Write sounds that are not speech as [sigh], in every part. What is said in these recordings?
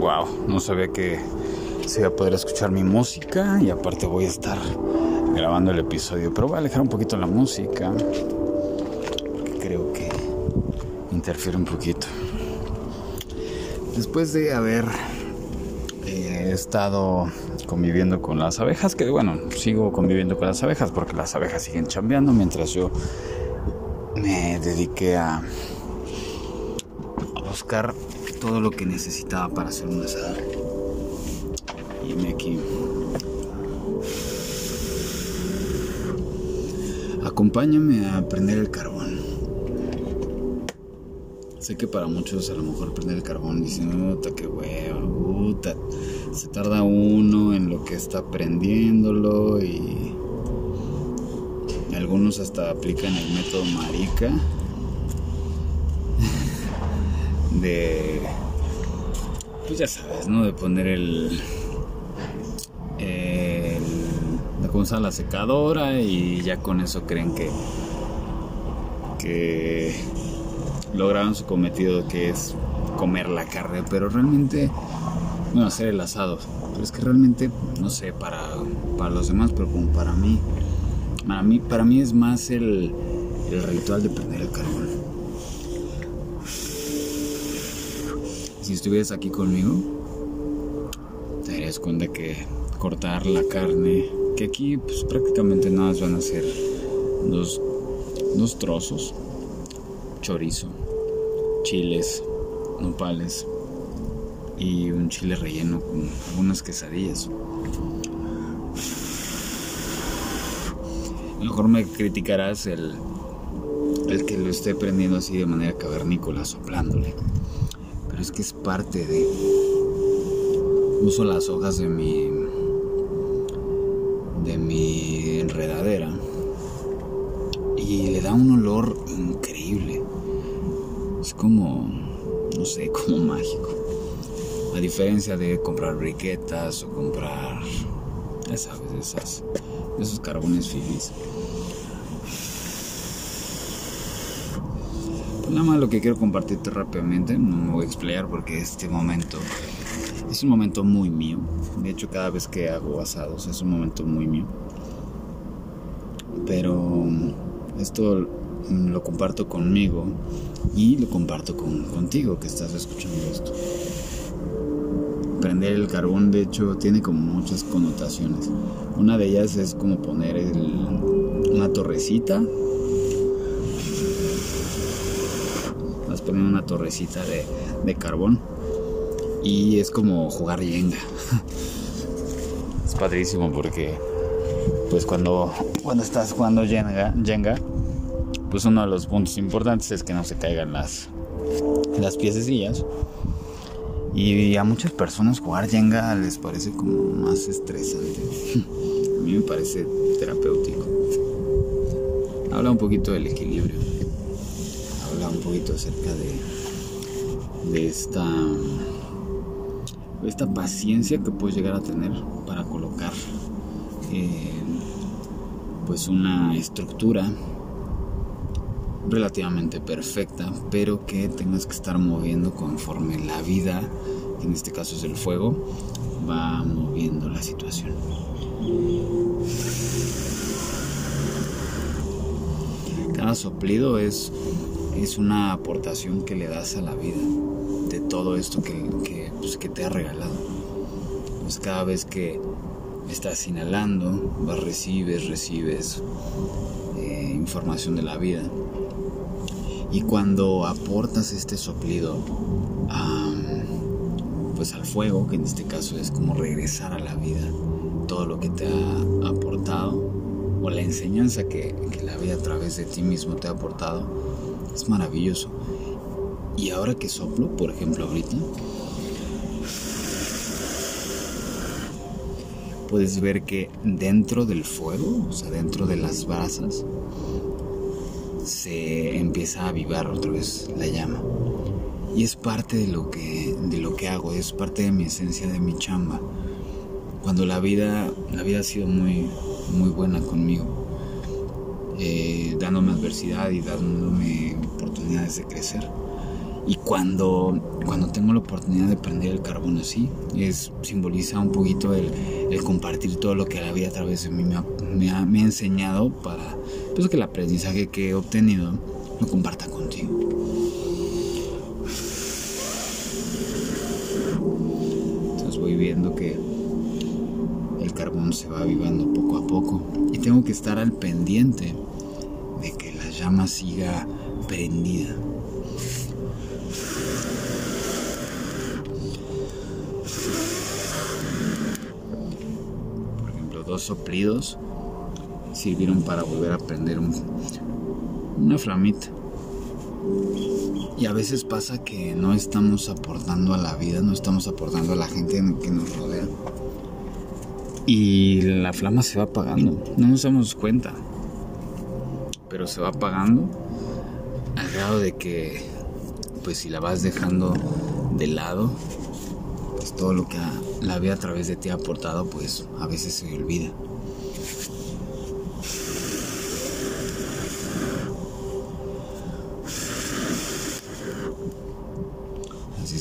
Wow, no sabía que se iba a poder escuchar mi música y aparte voy a estar grabando el episodio, pero voy a alejar un poquito la música porque creo que interfiere un poquito. Después de haber eh, estado conviviendo con las abejas, que bueno, sigo conviviendo con las abejas porque las abejas siguen chambeando mientras yo me dediqué a buscar todo lo que necesitaba para hacer un asado. Y me aquí. Acompáñame a prender el carbón. Sé que para muchos a lo mejor prender el carbón dicen, puta, qué hueva, puta. Se tarda uno en lo que está prendiéndolo y algunos hasta aplican el método marica de pues ya sabes no de poner el, el cómo usar la secadora y ya con eso creen que que lograron su cometido que es comer la carne pero realmente bueno hacer el asado. Pero es que realmente no sé para para los demás pero como para mí para mí para mí es más el el ritual de prender el carbón si estuvieras aquí conmigo, te darías cuenta que cortar la carne, que aquí pues prácticamente nada más van a ser dos, dos trozos, chorizo, chiles, nopales y un chile relleno con algunas quesadillas. Mejor me criticarás el, el que lo esté prendiendo así de manera cavernícola, soplándole es que es parte de... Uso las hojas de mi... de mi enredadera y le da un olor increíble. Es como, no sé, [laughs] como mágico. A diferencia de comprar briquetas o comprar, ya esas, esos carbones fifis. Nada más lo que quiero compartirte rápidamente, no me voy a explayar porque este momento es un momento muy mío. De hecho, cada vez que hago asados es un momento muy mío. Pero esto lo comparto conmigo y lo comparto con, contigo que estás escuchando esto. Prender el carbón, de hecho, tiene como muchas connotaciones. Una de ellas es como poner el, una torrecita poner una torrecita de, carbón y es como jugar Jenga. [laughs] es padrísimo porque pues cuando, cuando estás jugando Jenga, Jenga, pues uno de los puntos importantes es que no se caigan las, las piececillas. Y a muchas personas jugar Jenga les parece como más estresante. [laughs] a mí me parece terapéutico. Habla un poquito del equilibrio acerca de, de esta, esta paciencia que puedes llegar a tener para colocar eh, pues una estructura relativamente perfecta, pero que tengas que estar moviendo conforme la vida, en este caso es el fuego, va moviendo la situación. Cada soplido es es una aportación que le das a la vida de todo esto que, pues, te ha regalado. Pues cada vez que estás inhalando, vas, recibes, recibes eh, información de la vida. Y cuando aportas este soplido pues al fuego, que en este caso es como regresar a la vida, todo lo que te ha aportado, o la enseñanza que, que la vida a través de ti mismo te ha aportado, maravilloso. Y ahora que soplo, por ejemplo ahorita, puedes ver que dentro del fuego, o sea, dentro de las brasas, se empieza a avivar otra vez la llama. Y es parte de lo que, de lo que hago, es parte de mi esencia, de mi chamba. Cuando la vida, la vida ha sido muy, muy buena conmigo eh, dándome adversidad y dándome oportunidades de crecer. Y cuando, cuando tengo la oportunidad de prender el carbón así, es, simboliza un poquito el, compartir todo lo que la vida a través de mí me ha, me ha, enseñado para pues, que el aprendizaje que he obtenido lo comparta contigo. Se va avivando poco a poco y tengo que estar al pendiente de que la llama siga prendida. Por ejemplo, dos soplidos sirvieron para volver a prender una flamita. Y a veces pasa que no estamos aportando a la vida, no estamos aportando a la gente que nos rodea. Y la flama se va apagando, no nos damos cuenta. Pero se va apagando al grado de que, pues si la vas dejando de lado, pues todo lo que la vida a través de ti ha aportado, pues a veces se olvida.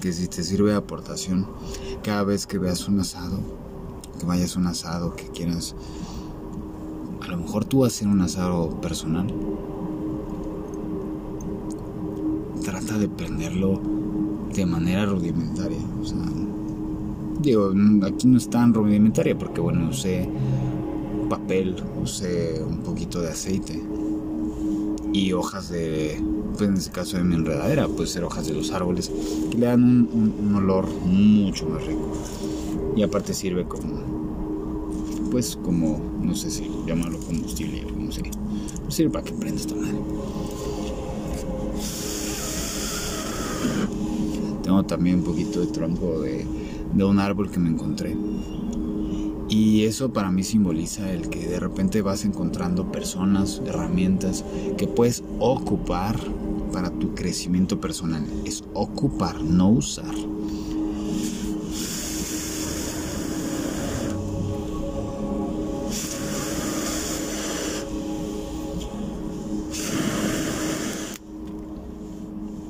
que si te sirve de aportación cada vez que veas un asado, que vayas un asado, que quieras, a lo mejor tú hacer un asado personal, trata de prenderlo de manera rudimentaria. O sea, digo, aquí no es tan rudimentaria porque, bueno, usé papel, usé un poquito de aceite y hojas de pues en este caso de mi enredadera, puede ser hojas de los árboles, que le dan un, olor mucho más rico. Y aparte sirve como, pues como, no sé si llamarlo combustible, no sé, sirve para que prenda esta madre. Tengo también un poquito de tronco de, de un árbol que me encontré. Y eso para mí simboliza el que de repente vas encontrando personas, herramientas que puedes ocupar para tu crecimiento personal. Es ocupar, no usar.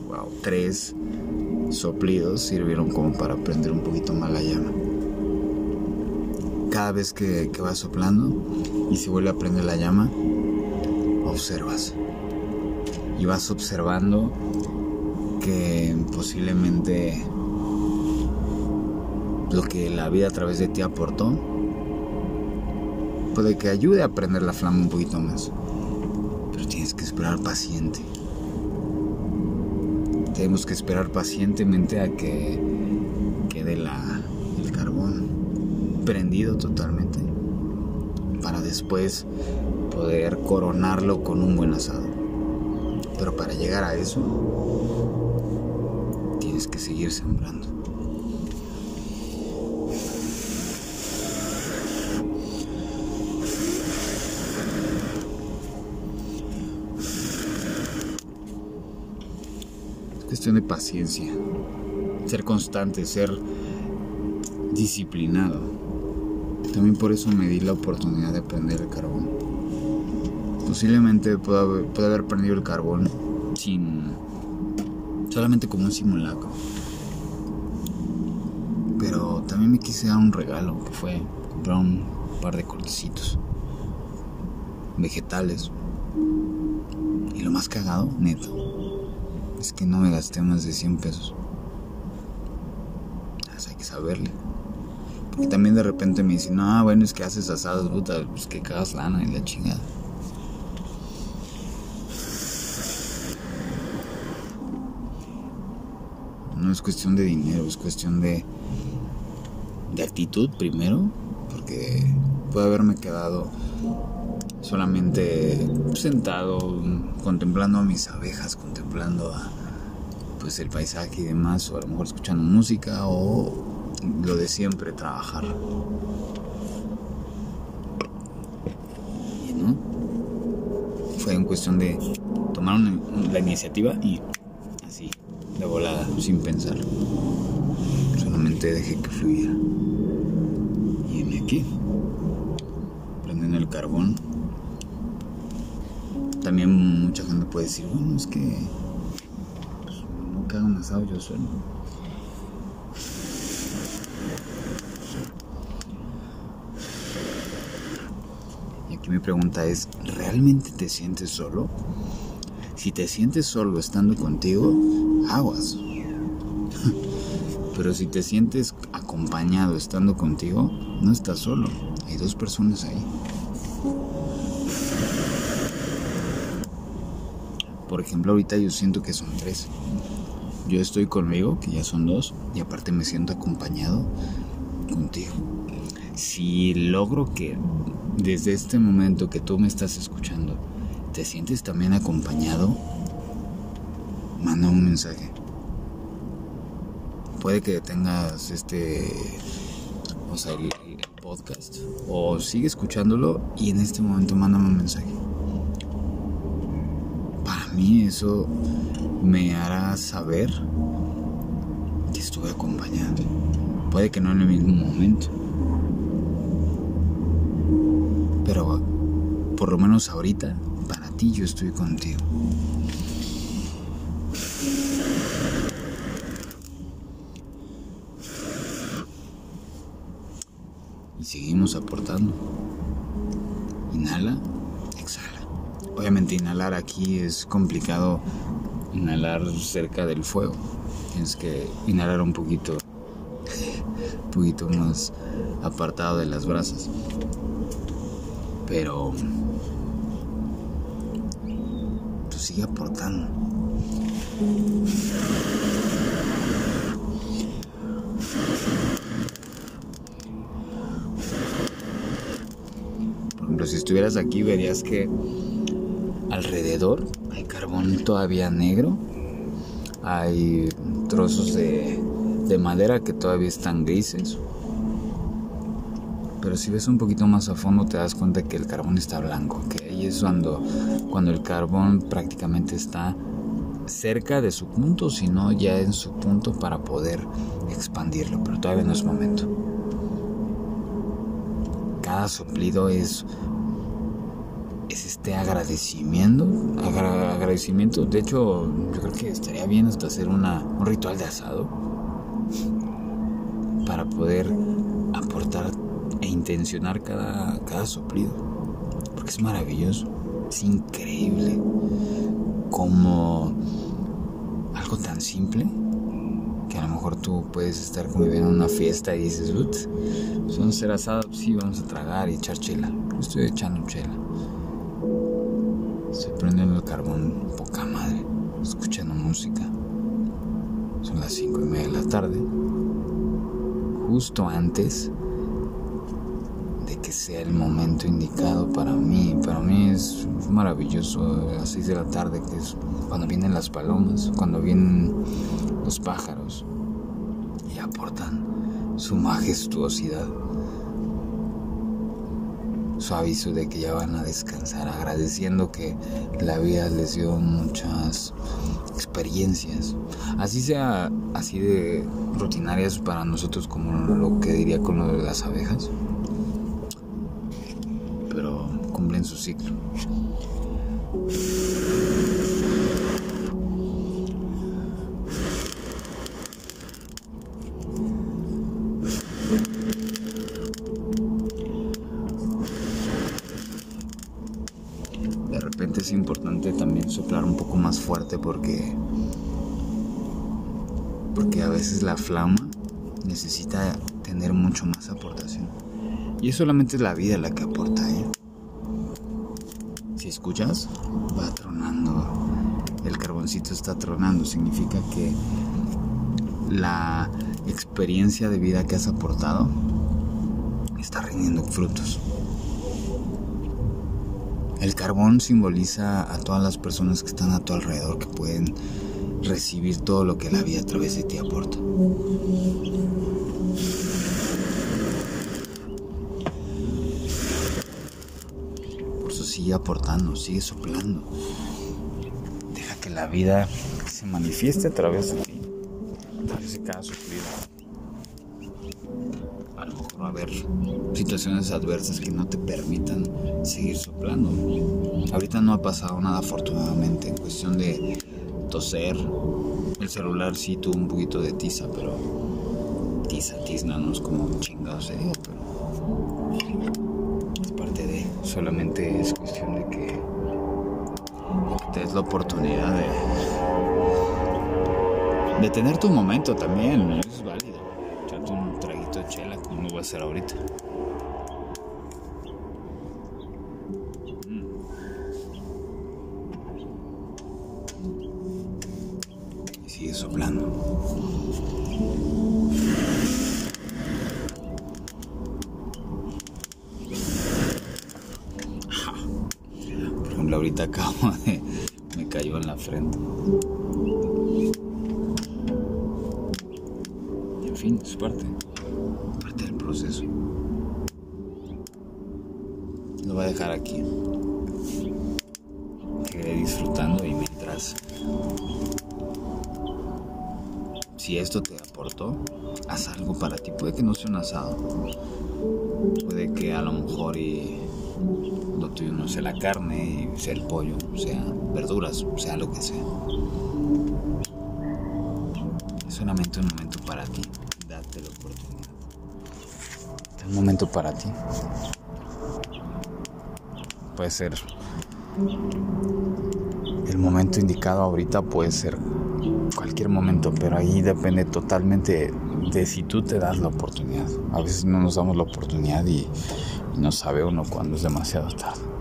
Wow, tres soplidos sirvieron como para prender un poquito más la llama. Cada vez que, que vas soplando y se vuelve a prender la llama, observas y vas observando que posiblemente lo que la vida a través de ti aportó puede que ayude a prender la flama un poquito más. Pero tienes que esperar paciente. Tenemos que esperar pacientemente a que quede la, el carbón prendido totalmente para después poder coronarlo con un buen asado. Pero para llegar a eso, tienes que seguir sembrando. Es cuestión de paciencia, ser constante, ser disciplinado. También por eso me di la oportunidad de prender el carbón. Posiblemente pueda haber, haber prendido el carbón sin. solamente como un simulacro. Pero también me quise dar un regalo, que fue comprar un par de cortecitos. Vegetales. Y lo más cagado, neto, es que no me gasté más de 100 pesos. hay que saberle. Porque también de repente me dicen, no, bueno, es que haces asados, puta, pues que cagas lana y la chingada. Es cuestión de dinero, es cuestión de, de actitud primero, porque puede haberme quedado solamente sentado contemplando a mis abejas, contemplando a, pues el paisaje y demás, o a lo mejor escuchando música o lo de siempre, trabajar. ¿No? Fue en cuestión de tomar la iniciativa y de volada, sin pensar. Solamente dejé que fluyera. Y me aquí, prendiendo el carbón. También mucha gente puede decir, bueno, es que pues, no haga un asado yo solo. Y aquí mi pregunta es, ¿realmente te sientes solo? Si te sientes solo estando contigo, aguas. Pero si te sientes acompañado estando contigo, no estás solo. Hay dos personas ahí. Por ejemplo, ahorita yo siento que son tres. Yo estoy conmigo, que ya son dos, y aparte me siento acompañado contigo. Si logro que desde este momento que tú me estás escuchando, te sientes también acompañado, manda un mensaje. Puede que tengas este, o sea, el, podcast, o sigue escuchándolo y en este momento mándame un mensaje mí eso me hará saber que estuve acompañado. Puede que no en el mismo momento. Pero por lo menos ahorita, para ti yo estoy contigo. Seguimos aportando. Inhala. Obviamente inhalar aquí es complicado inhalar cerca del fuego. Tienes que inhalar un poquito, [laughs] un poquito más apartado de las brasas. Pero tú sigue aportando. Si estuvieras aquí verías que alrededor hay carbón todavía negro, hay trozos de, madera que todavía están grises. Pero si ves un poquito más a fondo te das cuenta que el carbón está blanco, que ahí es cuando, cuando el carbón prácticamente está cerca de su punto, sino ya en su punto para poder expandirlo, pero todavía no es momento. Cada soplido es es este agradecimiento, agradecimiento. De hecho, yo creo que estaría bien hasta hacer una, un ritual de asado para poder aportar e intencionar cada, cada soplido. Porque es maravilloso, es increíble como algo tan simple que a lo mejor tú puedes estar conviviendo en una fiesta y dices, vamos a hacer asado, sí, vamos a tragar y echar chela. Estoy echando chela se prendiendo el carbón, poca madre, escuchando música. Son las cinco y media de la tarde, justo antes de que sea el momento indicado para mí. Para mí es maravilloso las 6 de la tarde, que es cuando vienen las palomas, cuando vienen los pájaros y aportan su majestuosidad su aviso de que ya van a descansar, agradeciendo que la vida les dio muchas experiencias, así sea así de rutinarias para nosotros como lo que diría con lo de las abejas, pero cumplen su ciclo. Importante también soplar un poco más fuerte porque porque a veces la flama necesita tener mucho más aportación. Y es solamente la vida la que aporta, ¿eh? Si escuchas, va tronando. El carboncito está tronando. Significa que la experiencia de vida que has aportado está rindiendo frutos. El carbón simboliza a todas las personas que están a tu alrededor que pueden recibir todo lo que la vida a través de ti aporta. Por eso sigue aportando, sigue soplando. Deja que la vida se manifieste a través de ti, a través de cada suplido a lo mejor va a haber situaciones adversas que no te permitan seguir soplando. Ahorita no ha pasado nada afortunadamente en cuestión de toser. El celular sí tuvo un poquito de tiza, pero tiza, tizna, no es como chingados, ¿eh? pero es parte de. Solamente es cuestión de que te des la oportunidad de, de tener tu momento también, es válido. Echarte un traguito de chela como voy a hacer ahorita. Me cayó en la frente. En fin, es parte. Parte del proceso. Lo voy a dejar aquí. Quedé disfrutando y mientras si esto te aportó, haz algo para ti. Puede que no sea un asado. Puede que a lo mejor y no sea la carne, sea el pollo, sea verduras, sea lo que sea. Es solamente un momento para ti. Date la oportunidad. Es un momento para ti. Puede ser el momento indicado ahorita, puede ser cualquier momento, pero ahí depende totalmente de si tú te das la oportunidad. A veces no nos damos la oportunidad y, no sabe uno cuando es demasiado tarde.